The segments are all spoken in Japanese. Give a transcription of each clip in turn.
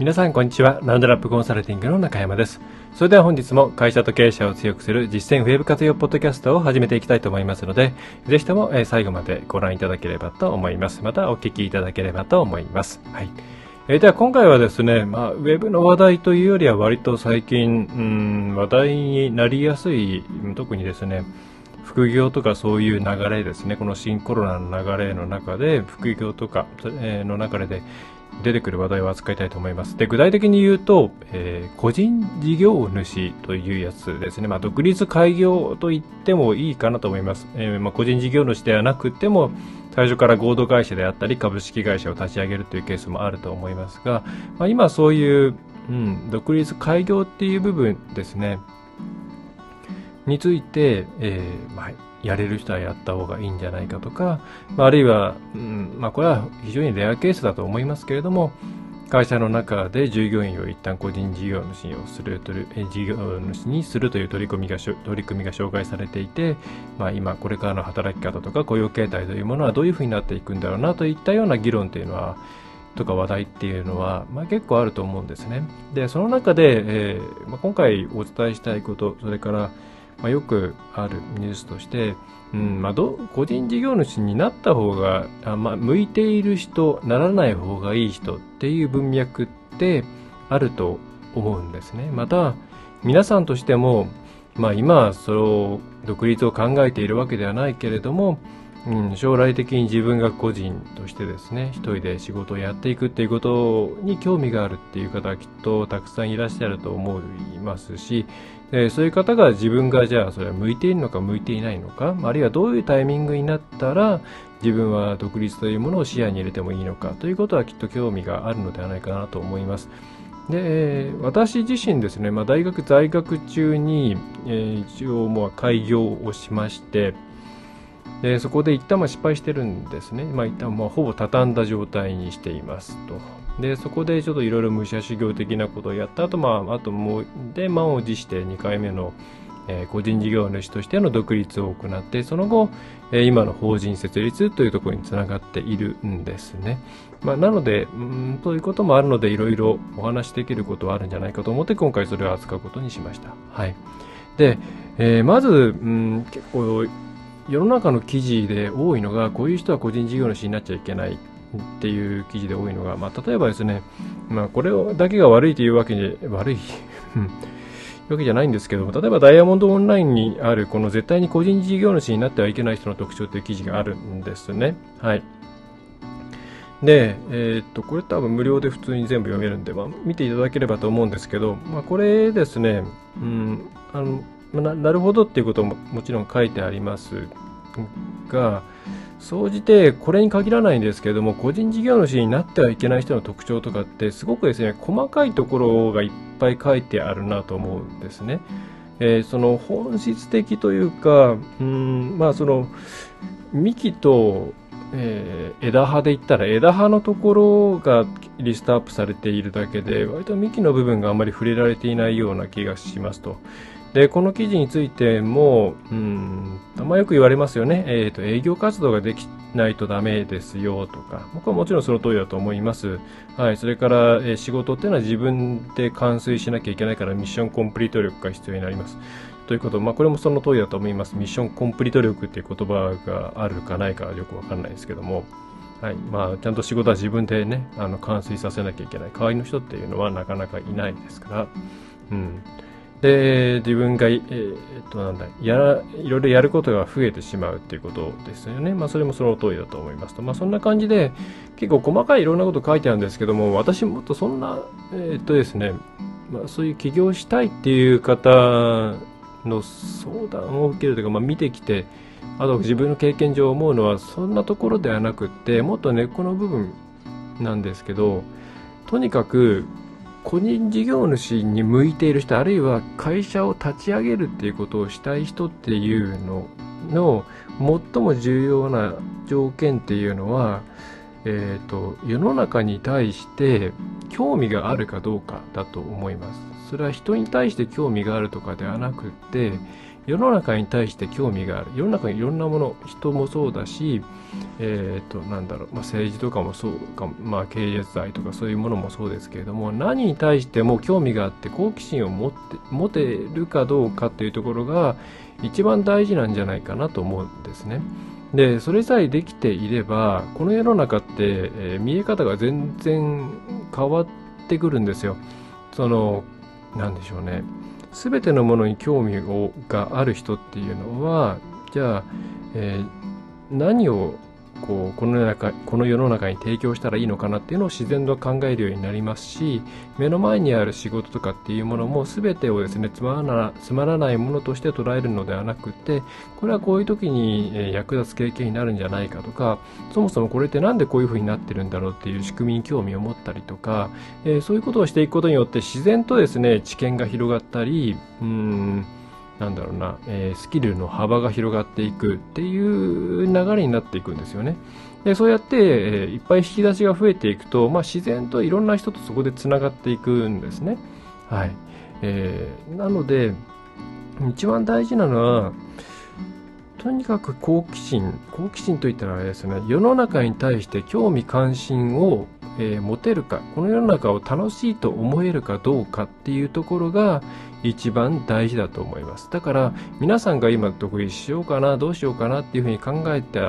皆さんこんにちは。ラウンドラップコンサルティングの中山です。それでは本日も会社と経営者を強くする実践ウェブ活用ポッドキャストを始めていきたいと思いますのでぜひとも最後までご覧いただければと思います。またお聞きいただければと思います。はい。えー、では今回はですね、まあ、ウェブの話題というよりは割と最近、うん、話題になりやすい、特にですね、副業とかそういう流れですね、この新コロナの流れの中で、副業とか、えー、の中で出てくる話題を扱いたいと思います。で、具体的に言うと、えー、個人事業主というやつですね。まあ、独立開業と言ってもいいかなと思います。えー、まあ、個人事業主ではなくても、最初から合同会社であったり、株式会社を立ち上げるというケースもあると思いますが、まあ、今そういう、うん、独立開業っていう部分ですね、について、えー、まあ、やれる人はやった方がいいんじゃないかとか、まあ、あるいは、うんまあ、これは非常にレアケースだと思いますけれども、会社の中で従業員を一旦個人事業主をするという事業主にするという取り組みが取り組みが紹介されていて、まあ、今これからの働き方とか雇用形態というものはどういうふうになっていくんだろうなといったような議論というのはとか話題っていうのは、まあ、結構あると思うんですね。でその中で、えーまあ、今回お伝えしたいことそれからまあ、よくあるニュースとして、うんまあ、ど個人事業主になった方があ、まあ、向いている人ならない方がいい人っていう文脈ってあると思うんですね。また皆さんとしても、まあ、今はその独立を考えているわけではないけれども、うん、将来的に自分が個人としてですね一人で仕事をやっていくっていうことに興味があるっていう方はきっとたくさんいらっしゃると思いますしえそういう方が自分がじゃあそれは向いているのか向いていないのかあるいはどういうタイミングになったら自分は独立というものを視野に入れてもいいのかということはきっと興味があるのではないかなと思います。で私自身ですね、まあ、大学在学中に、え、一応もう開業をしましてでそこで一旦ま失敗してるんですね、まあ、一旦まあほぼ畳んだ状態にしていますと。でそこでちょっといろいろ武者修行的なことをやった後、まああともうで満を持して2回目の、えー、個人事業主としての独立を行ってその後、えー、今の法人設立というところにつながっているんですね、まあ、なのでうんということもあるのでいろいろお話しできることはあるんじゃないかと思って今回それを扱うことにしました。はい。で、えー、まず、うん、結構世の中の記事で多いのがこういう人は個人事業主になっちゃいけない。っていう記事で多いのが、まあ、例えばですね、まあ、これだけが悪いというわけで、悪いわけじゃないんですけど例えばダイヤモンドオンラインにある、この絶対に個人事業主になってはいけない人の特徴という記事があるんですね。はい。で、えー、っと、これ多分無料で普通に全部読めるんで、まあ、見ていただければと思うんですけど、まあ、これですね、うん、あの、ななるほどっていうことももちろん書いてありますが、総じてこれに限らないんですけれども個人事業主になってはいけない人の特徴とかってすごくですね細かいところがいっぱい書いてあるなと思うんですね。えー、その本質的というかうんまあその幹と、えー、枝葉で言ったら枝葉のところがリストアップされているだけで割と幹の部分があまり触れられていないような気がしますと。で、この記事についても、うん、あんまよく言われますよね。えっ、ー、と、営業活動ができないとダメですよとか、僕はもちろんその通りだと思います。はい、それから、えー、仕事っていうのは自分で完遂しなきゃいけないからミッションコンプリート力が必要になります。ということ、まあ、これもその通りだと思います。ミッションコンプリート力っていう言葉があるかないかよくわかんないですけども、はい、まあ、ちゃんと仕事は自分でね、あの、完遂させなきゃいけない。代わりの人っていうのはなかなかいないですから、うん。で、自分が、えー、っと、なんだ、やら、いろいろやることが増えてしまうっていうことですよね。まあ、それもその通りだと思いますと。まあ、そんな感じで、結構細かいいろんなこと書いてあるんですけども、私もっとそんな、えー、っとですね、まあ、そういう起業したいっていう方の相談を受けるというか、まあ、見てきて、あと自分の経験上思うのは、そんなところではなくって、もっと根っこの部分なんですけど、とにかく、個人事業主に向いている人あるいは会社を立ち上げるっていうことをしたい人っていうのの最も重要な条件っていうのは、えーと、世の中に対して興味があるかどうかだと思います。それは人に対して興味があるとかではなくって世の中に対して興味がある世の中にいろんなもの人もそうだし、えーと、なんだろう、まあ、政治とかもそうか、まあ、経営罪とかそういうものもそうですけれども何に対しても興味があって好奇心を持って持てるかどうかっていうところが一番大事なんじゃないかなと思うんですね。でそれさえできていればこの世の中って、えー、見え方が全然変わってくるんですよ。そのなんでしょうね。全てのものに興味をがある人っていうのはじゃあ、えー、何をこうこの世の中この世の中に提供したらいいのかなっていうのを自然と考えるようになりますし目の前にある仕事とかっていうものも全てをですねつまらなつまらないものとして捉えるのではなくてこれはこういう時に役立つ経験になるんじゃないかとかそもそもこれって何でこういう風になってるんだろうっていう仕組みに興味を持ったりとか、えー、そういうことをしていくことによって自然とですね知見が広がったりうんなんだろうな、えー、スキルの幅が広がっていくっていう流れになっていくんですよね。でそうやって、えー、いっぱい引き出しが増えていくと、まあ、自然といろんな人とそこでつながっていくんですね。はい。えー、なので、一番大事なのは、とにかく好奇心、好奇心といったらあれですよね、世の中に対して興味関心を、えー、持てるか、この世の中を楽しいと思えるかどうかっていうところが、一番大事だと思います。だから皆さんが今独立しようかな、どうしようかなっていうふうに考えて、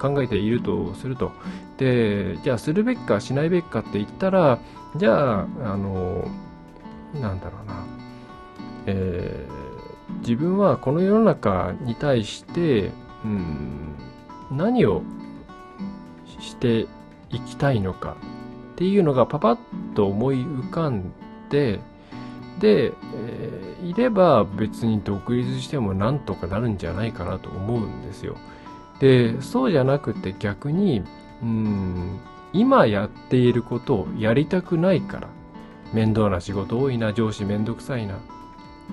考えているとすると。で、じゃあするべきかしないべきかって言ったら、じゃあ、あの、なんだろうな、えー、自分はこの世の中に対して、うん、何をしていきたいのかっていうのがパパッと思い浮かんで、で、えー、いれば別に独立してもなんとかなるんじゃないかなと思うんですよ。で、そうじゃなくて逆に、うん、今やっていることをやりたくないから、面倒な仕事多いな、上司めんどくさいな、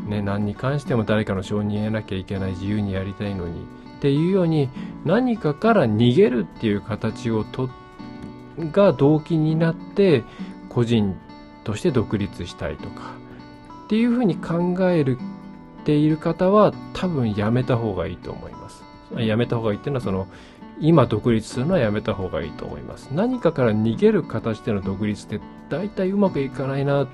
ね、何に関しても誰かの承認得なきゃいけない自由にやりたいのに、っていうように何かから逃げるっていう形をとってが動機になって個人として独立したいとかっていうふうに考えるている方は多分やめた方がいいと思います。やめた方がいいっていうのはその今独立するのはやめた方がいいと思います。何かから逃げる形での独立って大体うまくいかないなっ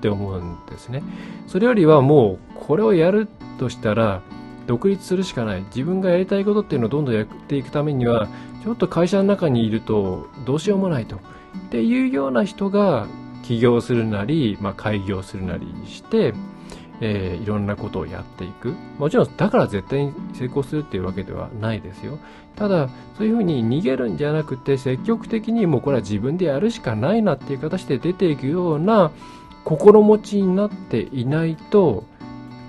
て思うんですね。それよりはもうこれをやるとしたら独立するしかない。自分がやりたいことっていうのをどんどんやっていくためにはちょっと会社の中にいるとどうしようもないと。っていうような人が起業するなり、まあ、開業するなりして、えー、いろんなことをやっていく。もちろん、だから絶対に成功するっていうわけではないですよ。ただ、そういうふうに逃げるんじゃなくて、積極的にもうこれは自分でやるしかないなっていう形で出ていくような心持ちになっていないと、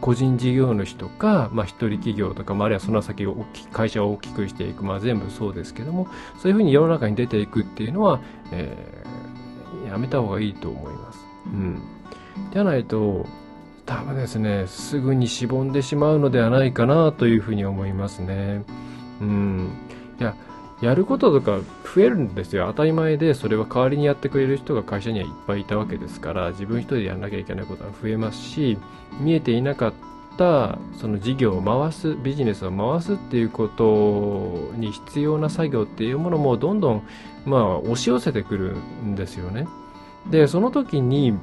個人事業主とか、まあ、一人企業とか、まあ、あるいはその先を会社を大きくしていく、まあ、全部そうですけども、そういうふうに世の中に出ていくっていうのは、えーやめた方がいいと思います。うん。じゃないと、多分ですね、すぐにしぼんでしまうのではないかなというふうに思いますね。うん。いや、やることとか増えるんですよ。当たり前で、それは代わりにやってくれる人が会社にはいっぱいいたわけですから、自分一人でやらなきゃいけないことは増えますし、見えていなかったその事業を回す、ビジネスを回すっていうことに必要な作業っていうものもどんどんまあ押し寄せてくるんですよね。で、その時に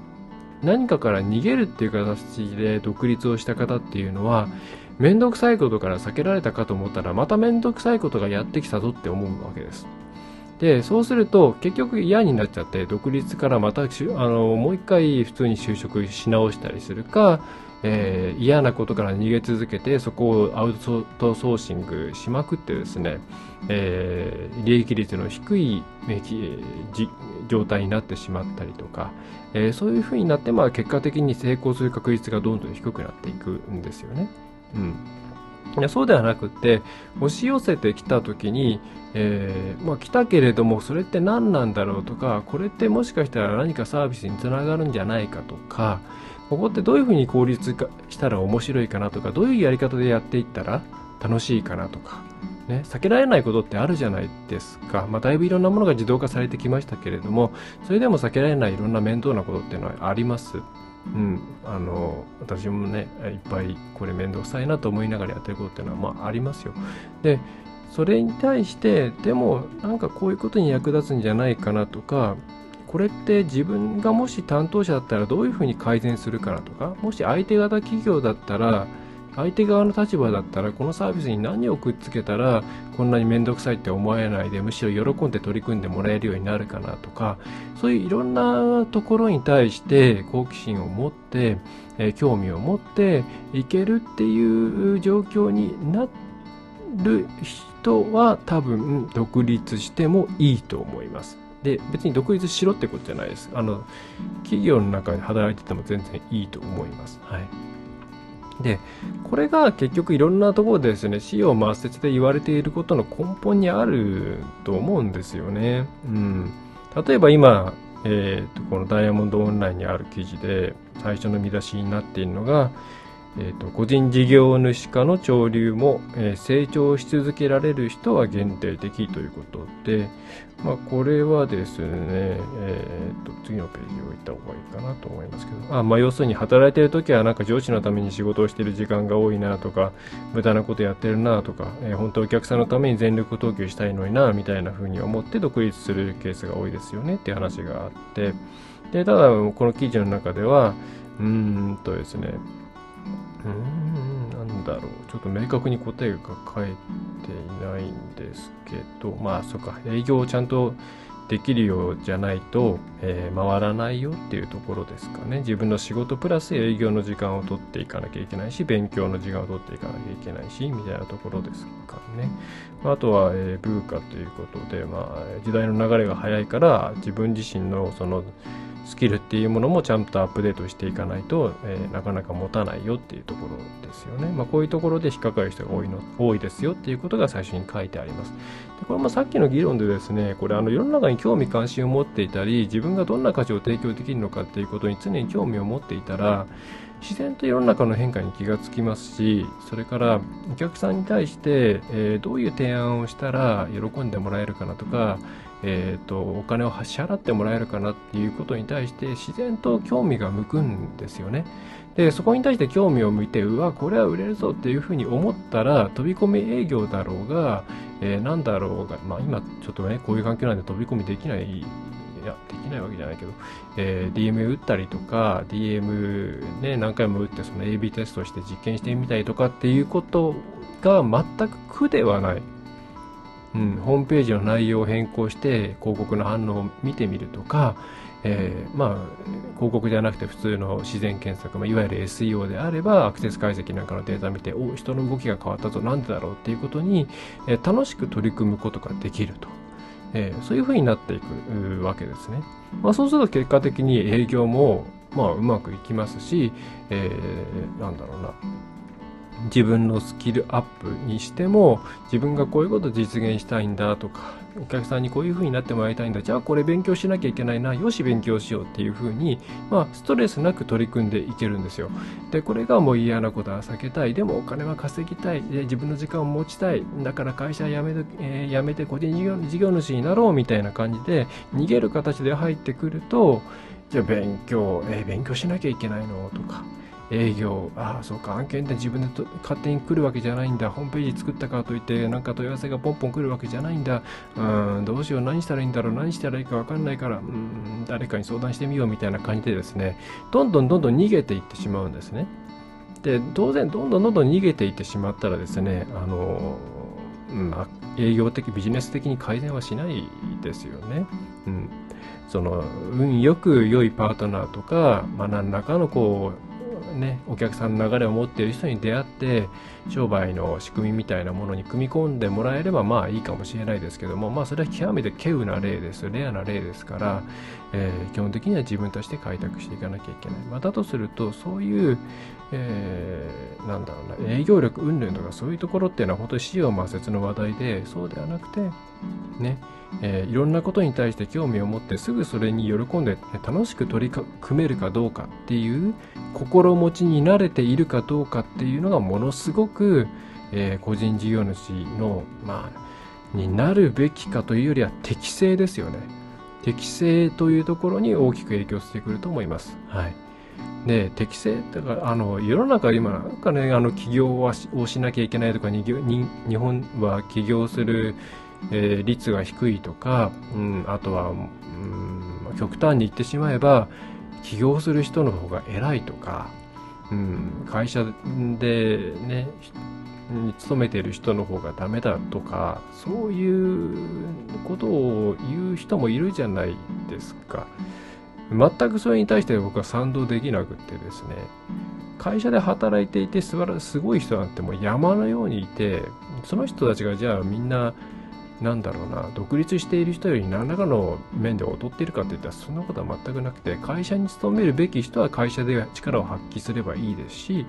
何かから逃げるっていう形で独立をした方っていうのは、めんどくさいことから避けられたかと思ったら、まためんどくさいことがやってきたぞって思うわけです。で、そうすると結局嫌になっちゃって、独立からまたあのもう一回普通に就職し直したりするか、えー、嫌なことから逃げ続けてそこをアウトソーシングしまくってですね、えー、利益率の低い、え状態になってしまったりとか、えー、そういうふうになって、まあ、結果的に成功する確率がどんどん低くなっていくんですよね。うんいやそうではなくって押し寄せてきた時に、えー、まあ、来たけれどもそれって何なんだろうとかこれってもしかしたら何かサービスにつながるんじゃないかとかここってどういうふうに効率化したら面白いかなとかどういうやり方でやっていったら楽しいかなとか、ね、避けられないことってあるじゃないですか、まあ、だいぶいろんなものが自動化されてきましたけれどもそれでも避けられないいろんな面倒なことっていうのはあります。うん、あの私もねいっぱいこれ面倒くさいなと思いながらやってることっていうのはまあありますよ。でそれに対してでもなんかこういうことに役立つんじゃないかなとかこれって自分がもし担当者だったらどういうふうに改善するかなとかもし相手方企業だったら相手側の立場だったらこのサービスに何をくっつけたらこんなに面倒くさいって思えないでむしろ喜んで取り組んでもらえるようになるかなとかそういういろんなところに対して好奇心を持って、え、興味を持っていけるっていう状況になる人は多分独立してもいいと思います。で別に独立しろってことじゃないです。あの企業の中で働いてても全然いいと思います。はい。で、これが結局いろんなところでですね、死を抹殺で言われていることの根本にあると思うんですよね。うん。例えば今、えーと、このダイヤモンドオンラインにある記事で最初の見出しになっているのが、えーと、個人事業主化の潮流も、えー、成長し続けられる人は限定的ということで、まあ、これはですね、えーと、次のページを置いた方がいいかなと思いますけど、あまあ、要するに働いている時はなんか上司のために仕事をしている時間が多いなとか、無駄なことやってるなとか、えー、本当お客さんのために全力投球したいのになみたいな風に思って独立するケースが多いですよねっていう話があって、でただこの記事の中では、うーんとですね、うん、なんだろう。ちょっと明確に答えが書いていないんですけど、まあ、そっか、営業をちゃんとできるようじゃないと、えー、回らないよっていうところですかね。自分の仕事プラス営業の時間を取っていかなきゃいけないし、勉強の時間を取っていかなきゃいけないし、みたいなところですかね。あとは、えー、ブーカということで、まあ、時代の流れが早いから、自分自身のその、スキルっていうものもちゃんとアップデートしていかないと、えー、なかなか持たないよっていうところですよね。まあ、こういうところで引っかかる人が多いの多いですよっていうことが最初に書いてあります。でこれもさっきの議論でですね、これあの世の中に興味関心を持っていたり、自分がどんな価値を提供できるのかっていうことに常に興味を持っていたら、自然と世の中の変化に気がつきますし、それからお客さんに対して、えー、どういう提案をしたら喜んでもらえるかなとか、えーと、お金を支払ってもらえるかなっていうことに対して自然と興味が向くんですよね。でそこに対して興味を向いてうわこれは売れるぞっていうふうに思ったら飛び込み営業だろうが、えー、なんだろうが、まあ、今ちょっとねこういう環境なんで飛び込みできないいやできないわけじゃないけど、えー、DM 打ったりとか DM ね何回も打ってその AB テストして実験してみたりとかっていうことが全く苦ではない。うん、ホームページの内容を変更して広告の反応を見てみるとか、えー、まあ広告じゃなくて普通の自然検索、まあ、いわゆる SEO であればアクセス解析なんかのデータ見てお人の動きが変わったぞなんでだろうっていうことに、えー、楽しく取り組むことができると、えー、そういうふうになっていくわけですね、まあ、そうすると結果的に営業もまあうまくいきますし、えー、なんだろうな。自分のスキルアップにしても自分がこういうこと実現したいんだとかお客さんにこういう風になってもらいたいんだ。じゃあこれ勉強しなきゃいけないなよし勉強しようっていう風にまあストレスなく取り組んでいけるんですよ。でこれがもう嫌なことは避けたい。でもお金は稼ぎたい。で自分の時間を持ちたい。だから会社辞めて、えー、辞めて個人事業事業主になろうみたいな感じで逃げる形で入ってくるとじゃあ勉強、えー、勉強しなきゃいけないのとか営業、ああ、そうか、案件って自分でと勝手に来るわけじゃないんだ。ホームページ作ったからといって、なんか問い合わせがポンポン来るわけじゃないんだ。うん、どうしよう、何したらいいんだろう、何したらいいかわかんないから、うん、誰かに相談してみようみたいな感じでですね、どんどんどんどん逃げていってしまうんですね。で、当然、どんどんどんどん逃げていってしまったらですね、あの、まあ、営業的、ビジネス的に改善はしないですよね。うん。その運よく良いパートナーとか、まあ、何らかのこうね、お客さんの流れを持っている人に出会って商売の仕組みみたいなものに組み込んでもらえればまあいいかもしれないですけどもまあそれは極めて稀有な例です。レアな例ですから、えー、基本的には自分として開拓していかなきゃいけない、まあ、だとするとそういう、えー、なんだろうな営業力云々とかそういうところっていうのは本当に死を抹殺の話題でそうではなくてねえー、いろんなことに対して興味を持ってすぐそれに喜んで楽しく取り組めるかどうかっていう心持ちに慣れているかどうかっていうのがものすごく、えー、個人事業主の、まあ、になるべきかというよりは適性ですよね。適性というところに大きく影響してくると思います。はい。で、適正だから、あの、世の中今なんかね、あの、起業はをしなきゃいけないとか、日本は起業するえー、率が低いとか、うん、あとは、うん、極端に言ってしまえば起業する人の方が偉いとか、うん、会社でね勤めている人の方がダメだとかそういうことを言う人もいるじゃないですか。全くそれに対して僕は賛同できなくてですね。会社で働いていてすごい人なんてもう山のようにいてその人たちがじゃあみんななんだろうな、独立している人より何らかの面で劣っているかっていったらそんなことは全くなくて、会社に勤めるべき人は会社で力を発揮すればいいですし、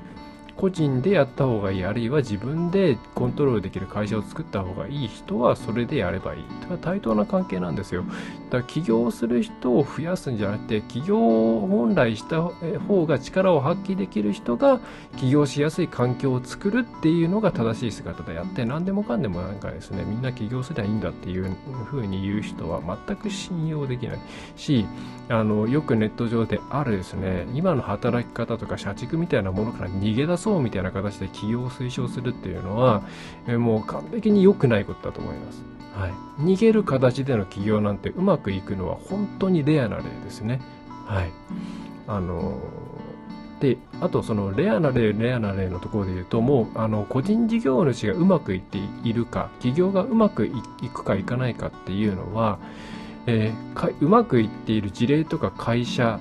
個人でやった方がいい、あるいは自分でコントロールできる会社を作った方がいい人はそれでやればいいだから。対等な関係なんですよ。だから起業する人を増やすんじゃなくて、起業を本来した方が力を発揮できる人が起業しやすい環境を作るっていうのが正しい姿であって、何でもかんでもなんかですね、みんな起業すりゃいいんだっていうふうに言う人は全く信用できないし、あの、よくネット上であるですね、今の働き方とか社畜みたいなものから逃げ出そうみたいな形で起業を推奨するっていうのは、えもう完璧に良くないことだと思います。はい。逃げる形での起業なんてうまくいくのは本当にレアな例ですね。はい。あので、あとそのレアな例、レアな例のところで言うと、もう、あの、個人事業主がうまくいっているか、起業がうまくいくかいかないかっていうのは、えー、うまくいっている事例とか会社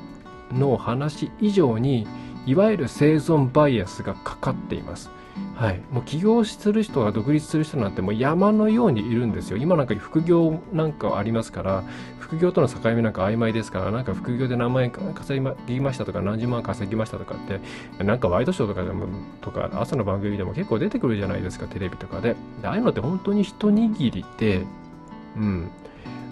の話以上に、いわゆる生存バイアスがかかっています。はい、もう起業する人が独立する人なんてもう山のようにいるんですよ。今なんか副業なんかありますから、副業との境目なんか曖昧ですから、なんか副業で何万円稼ぎましたとか何十万稼ぎましたとかって、なんかワイドショーとかでも、とか朝の番組でも結構出てくるじゃないですか、テレビとかで。でああいうのって本当に一握りで、うん、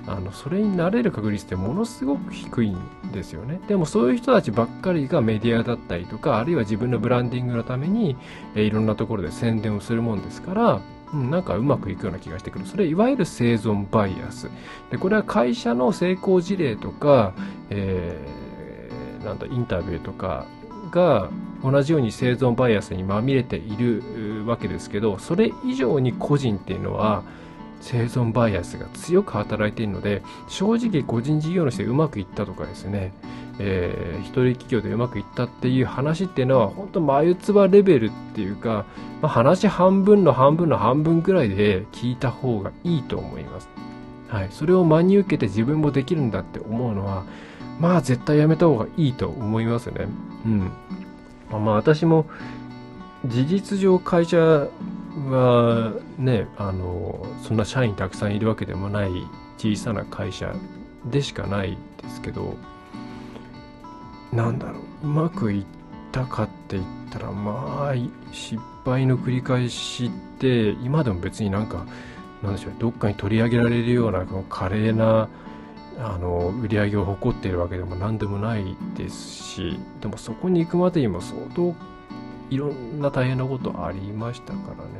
あのそれになれる確率ってものすごく低いんですよね。でもそういう人たちばっかりがメディアだったりとか、あるいは自分のブランディングのために、えいろんなところで宣伝をするもんですから、うん、なんかうまくいくような気がしてくる。それいわゆる生存バイアス。で、これは会社の成功事例とか、えー、なんだ、インタビューとかが同じように生存バイアスにまみれているわけですけど、それ以上に個人っていうのは、生存バイアスが強く働いているので正直個人事業主でうまくいったとかですね、えー、一人企業でうまくいったっていう話っていうのは本当眉唾レベルっていうか、まあ、話半分の半分の半分ぐらいで聞いた方がいいと思います。はい、それを真に受けて自分もできるんだって思うのはまあ絶対やめた方がいいと思いますね。うん。まあ私も事実上会社はね、あの、そんな社員たくさんいるわけでもない小さな会社でしかないですけど、なんだろう、うまくいったかって言ったら、まあ、失敗の繰り返しって、今でも別になんか、なんでしょう、どっかに取り上げられるような、この華麗な、あの、売り上げを誇っているわけでも何でもないですし、でもそこに行くまでにも相当いろんな大変なことありましたからね。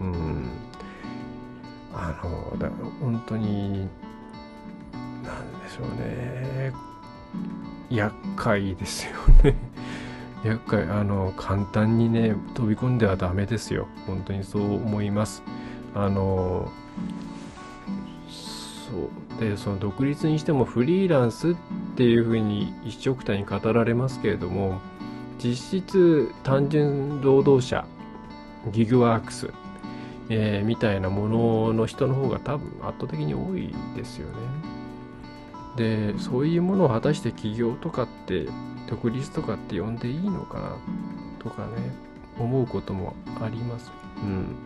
うん。あの、だから本当に、なんでしょうね。厄介ですよね。厄介、あの、簡単にね、飛び込んではダメですよ。本当にそう思います。あの、そうでその独立にしてもフリーランスっていうふうに一緒くたに語られますけれども実質単純労働者ギグワークス、えー、みたいなものの人の方が多分圧倒的に多いですよね。でそういうものを果たして起業とかって独立とかって呼んでいいのかなとかね思うこともあります。うん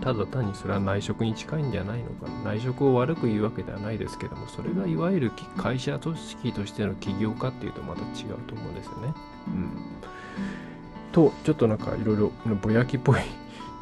ただ単にそれは内職に近いんじゃないのか内職を悪く言うわけではないですけどもそれがいわゆる会社組織としての起業家っていうとまた違うと思うんですよね。うん、とちょっとなんかいろいろぼやきっぽい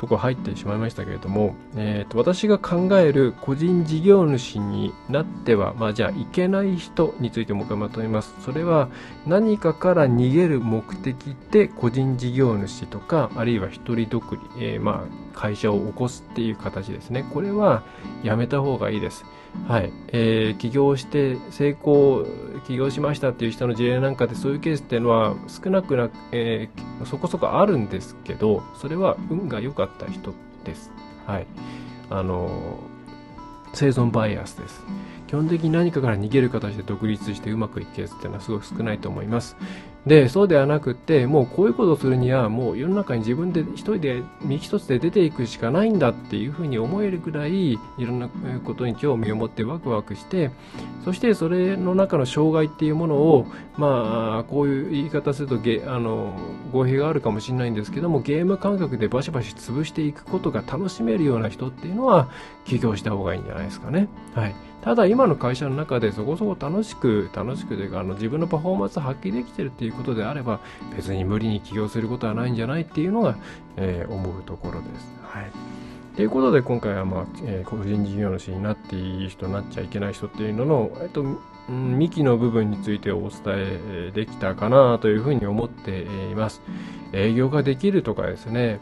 とこ入ってしまいましたけれども、えーと、私が考える個人事業主になっては、まあ、じゃあいけない人についてもう一回まとめます。それは何かから逃げる目的で個人事業主とか、あるいは一人独立、えー、まあ会社を起こすっていう形ですね。これはやめた方がいいです。はい。えー、起業して成功、起業しましたっていう人の事例なんかでそういうケースっていうのは少なくなく、えー、そこそこあるんですけど、それは運が良かった人です。はい。あの生存バイアスです。基本的に何かから逃げる形で独立してうまくいくケースっていうのはすごく少ないと思います。で、そうではなくって、もうこういうことをするには、もう世の中に自分で一人で身一つで出ていくしかないんだっていうふうに思えるぐらい、いろんなことに興味を持ってワクワクして、そしてそれの中の障害っていうものを、まあ、こういう言い方するとゲ、あの、語弊があるかもしれないんですけども、ゲーム感覚でバシバシ潰していくことが楽しめるような人っていうのは、起業した方がいいんじゃないですかね。はい。ただ今の会社の中でそこそこ楽しく、楽しくというか、あの自分のパフォーマンスを発揮できてるっていうことであれば、別に無理に起業することはないんじゃないっていうのが、えー、思うところです。はい。ということで今回は、まあえー、個人事業主になっていい人、なっちゃいけない人っていうのの、えっと、うん、幹の部分についてお伝えできたかなというふうに思っています。営業ができるとかですね、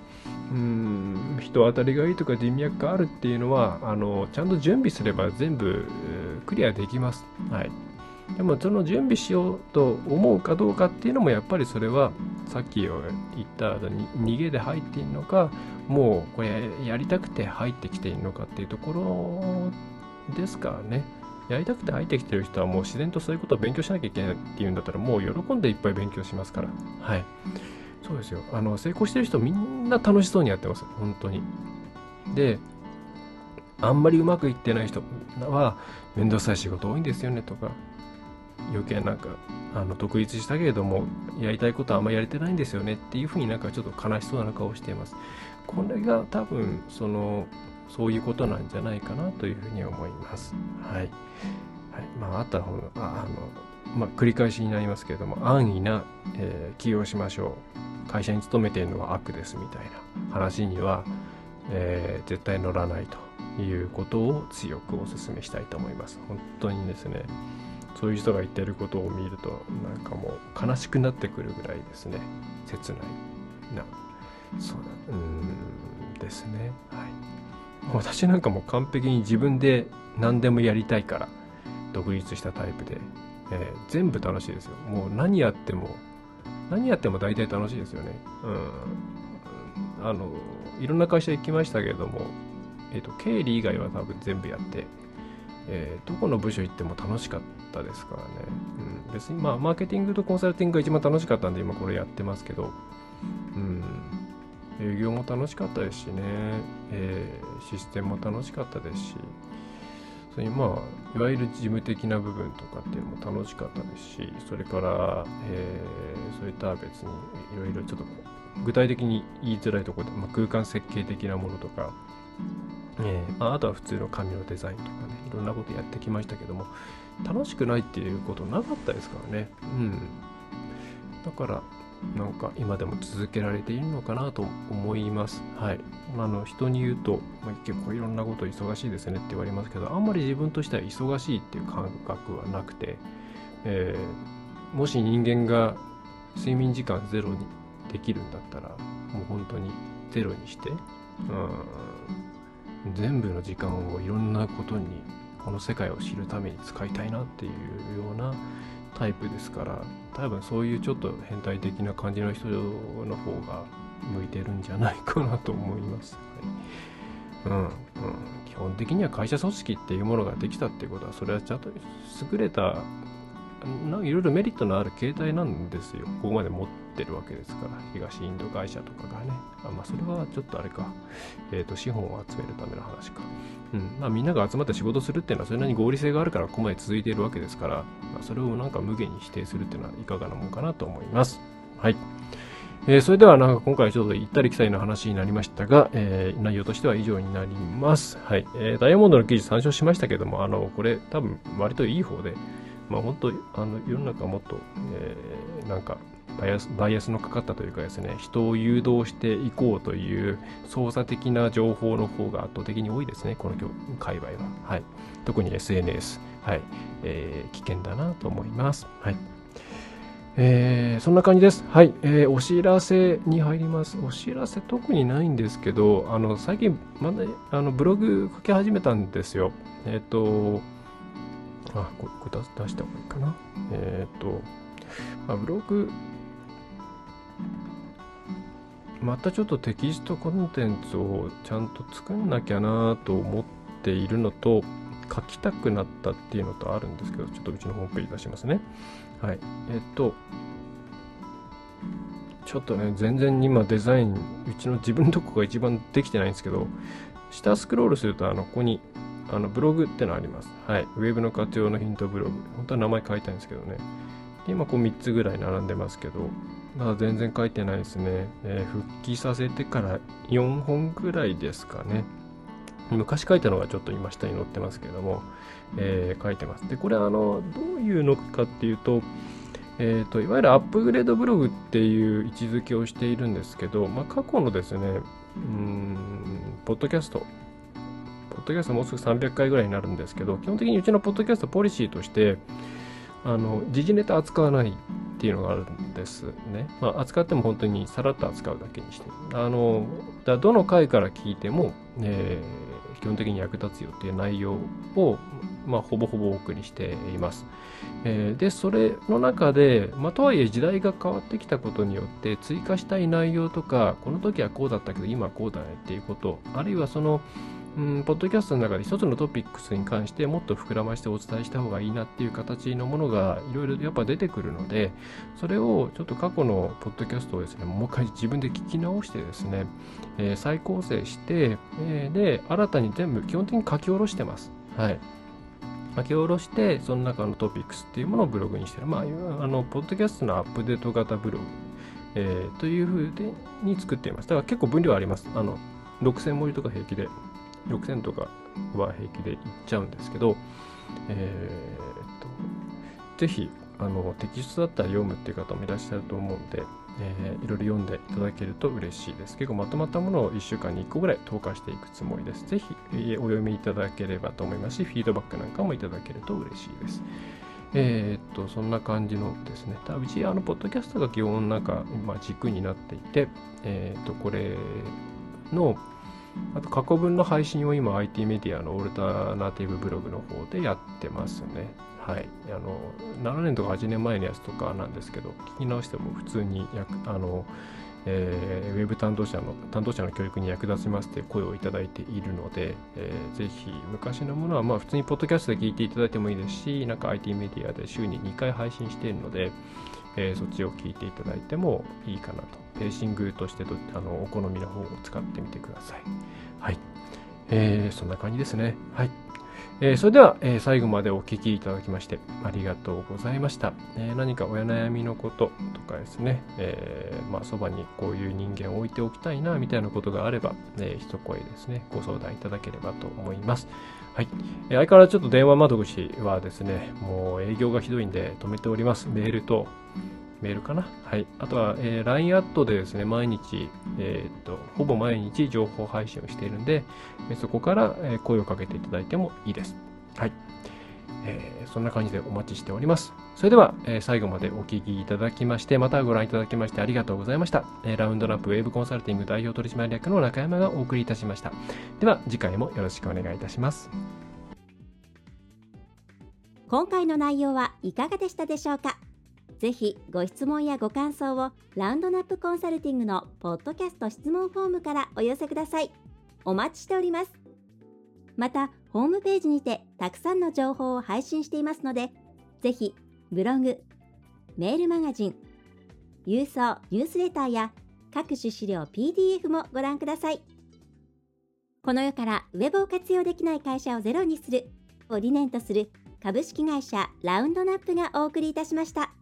うん人当たりがいいとか人脈があるっていうのはあのちゃんと準備すれば全部クリアできます。はい、でもその準備しようと思うかどうかっていうのもやっぱりそれはさっき言った逃げで入っているのかもうこれやりたくて入ってきているのかっていうところですからね。やりたくて入ってきてる人はもう自然とそういうことを勉強しなきゃいけないっていうんだったらもう喜んでいっぱい勉強しますから。はい。そうですよ。あの、成功してる人みんな楽しそうにやってます。本当に。で、あんまりうまくいってない人は、めんどくさい仕事多いんですよねとか、余計なんか、あの、独立したけれども、やりたいことはあんまりやれてないんですよねっていうふうになんかちょっと悲しそうな顔をしています。これが多分、その、そういうことなんじゃないかなというふうに思います。はい。はい。まあ、あった方が、あの、まあ、繰り返しになりますけれども、安易な、えー、起業しましょう。会社に勤めているのは悪ですみたいな話には、えー、絶対乗らないということを強くお勧めしたいと思います。本当にですね、そういう人が言ってることを見ると、なんかもう悲しくなってくるぐらいですね、切ないな、そうだ、うんですね。はい。私なんかも完璧に自分で何でもやりたいから独立したタイプで、えー、全部楽しいですよ。もう何やっても何やっても大体楽しいですよね。うん。あの、いろんな会社行きましたけれども、えっ、ー、と、経理以外は多分全部やって、えー、どこの部署行っても楽しかったですからね。うん。別に、まあ、マーケティングとコンサルティングが一番楽しかったんで、今これやってますけど、うん。営業も楽しかったですしね、えー、システムも楽しかったですし、それにまあいわゆる事務的な部分とかっていうのも楽しかったですしそれから、えー、それとは別にいろいろちょっと具体的に言いづらいところで、まあ、空間設計的なものとか、えーまあ、あとは普通の紙のデザインとかねいろんなことやってきましたけども楽しくないっていうことなかったですからね。うん。だからなんか今でも続けられているのかなと思います。はい。あの人に言うと、まあ、結構いろんなこと忙しいですねって言われますけど、あんまり自分としては忙しいっていう感覚はなくて、えー、もし人間が睡眠時間ゼロにできるんだったら、もう本当にゼロにして、うん、全部の時間をいろんなことに、この世界を知るために使いたいなっていうようなタイプですから多分そういうちょっと変態的な感じの人の方が向いてるんじゃないかなと思います。はい、うん、うん、基本的には会社組織っていうものができたっていうことはそれはちゃんと優れたないろいろメリットのある形態なんですよ。ここまで持ってるわけですから、東インド会社とかがね。あまあ、それはちょっとあれか。えっ、ー、と、資本を集めるための話か。うん。まあ、みんなが集まって仕事するっていうのは、それなりに合理性があるから、ここまで続いているわけですから、まあ、それをなんか無限に否定するっていうのはいかがなもんかなと思います。はい。えー、それではなんか今回ちょっと行ったり来たりの話になりましたが、えー、内容としては以上になります。はい。えー、ダイヤモンドの記事参照しましたけども、あの、これ多分割といい方で、まあ本当、あの、世の中もっと、えー、なんか、バイアスバイアスのかかったというかですね、人を誘導していこうという操作的な情報の方が圧倒的に多いですね、この界隈は。はい。特に SNS。はい。えー、危険だなと思います。はい。えー、そんな感じです。はい、えー、お知らせに入ります。お知らせ特にないんですけど、あの、最近、まだ、あの、ブログ書き始めたんですよ。えっ、ー、と、あ、これ出した方がいいかな。えっ、ー、と、まあ、ブログ、またちょっとテキストコンテンツをちゃんと作んなきゃなと思っているのと、書きたくなったっていうのとあるんですけど、ちょっとうちのホームページ出しますね。はい。えっと、ちょっとね、全然今デザイン、うちの自分のとこが一番できてないんですけど、下スクロールすると、あの、ここに、あの、ブログってのあります。はい。ウェブの活用のヒントブログ。本当は名前書いたいんですけどね。で今、こう3つぐらい並んでますけど、まだ全然書いてないですね。えー、復帰させてから4本ぐらいですかね。昔書いたのがちょっと今下に載ってますけども、えー、書いてます。で、これあの、どういうのかっていうと、えーと、いわゆるアップグレードブログっていう位置づけをしているんですけど、まあ、過去のですね、うん、ポッドキャスト、ポッドキャストもうすぐ300回ぐらいになるんですけど、基本的にうちのポッドキャストポリシーとして、あの、時事ネタ扱わないっていうのがあるんですね。まあ、扱っても本当にさらっと扱うだけにして。あの、だどの回から聞いても、えー、基本的に役立つよっていう内容を、まあ、ほぼほぼお送りしています。えー、で、それの中で、まあ、とはいえ時代が変わってきたことによって追加したい内容とか、この時はこうだったけど今はこうだねっていうこと、あるいはその、うん、ポッドキャストの中で一つのトピックスに関してもっと膨らましてお伝えした方がいいなっていう形のものがいろいろやっぱ出てくるので、それをちょっと過去のポッドキャストをですね、もう一回自分で聞き直してですね、えー、再構成して、えー、で、新たに全部基本的に書き下ろしてます。はい。書き下ろして、その中のトピックスっていうものをブログにしてる。まあ、あの、ポッドキャストのアップデート型ブログ、えー、というふうに作っています。だから結構分量あります。あの、6000文字とか平気で6000とかは平気でいっちゃうんですけど、えー、っと、ぜひ、あの、テキストだったら読むっていう方もいらっしゃると思うんで、えー、いろいろ読んでいただけると嬉しいです。結構まとまったものを1週間に1個ぐらい投下していくつもりです。ぜひ、お読みいただければと思いますし、フィードバックなんかもいただけると嬉しいです。えー、っと、そんな感じのですね。たうち、あの、ポッドキャストが基本なんか、今、軸になっていて、えー、っと、これの、あと過去分の配信を今 IT メディアのオルタナティブブログの方でやってますね。はい。あの、7年とか8年前のやつとかなんですけど、聞き直しても普通にあの、えー、ウェブ担当者の担当者の教育に役立ちますって声をいただいているので、えー、ぜひ昔のものはまあ普通にポッドキャストで聞いていただいてもいいですし、なんか IT メディアで週に2回配信しているので、えー、そっちを聞いていただいてもいいかなと。ペーシングとしてあのお好みの方を使ってみてください。はい。えー、そんな感じですね。はい。えー、それでは、えー、最後までお聞きいただきましてありがとうございました。えー、何か親悩みのこととかですね、えー、まあ、そばにこういう人間を置いておきたいな、みたいなことがあれば、え、一声ですね、ご相談いただければと思います。はい。え相変わらずちょっと電話窓口はですね、もう営業がひどいんで止めております。メールと、メールかなはい。あとは、えー、LINE アットでですね、毎日、えー、っと、ほぼ毎日情報配信をしているんで、そこから、え声をかけていただいてもいいです。はい。えー、そんな感じでお待ちしております。それでは、えー、最後までお聞きいただきまして、またご覧いただきましてありがとうございました。えー、ラウンドラップウェブコンサルティング代表取締役の中山がお送りいたしました。では、次回もよろしくお願いいたします。今回の内容はいかがでしたでしょうか？ぜひご質問やご感想をラウンドナップコンサルティングのポッドキャスト質問フォームからお寄せください。お待ちしております。また、ホームページにてたくさんの情報を配信していますので、ぜひブログ、メールマガジン、郵送ニュースレターや各種資料 PDF もご覧ください。この世からウェブを活用できない会社をゼロにするを理念とする株式会社ラウンドナップがお送りいたしました。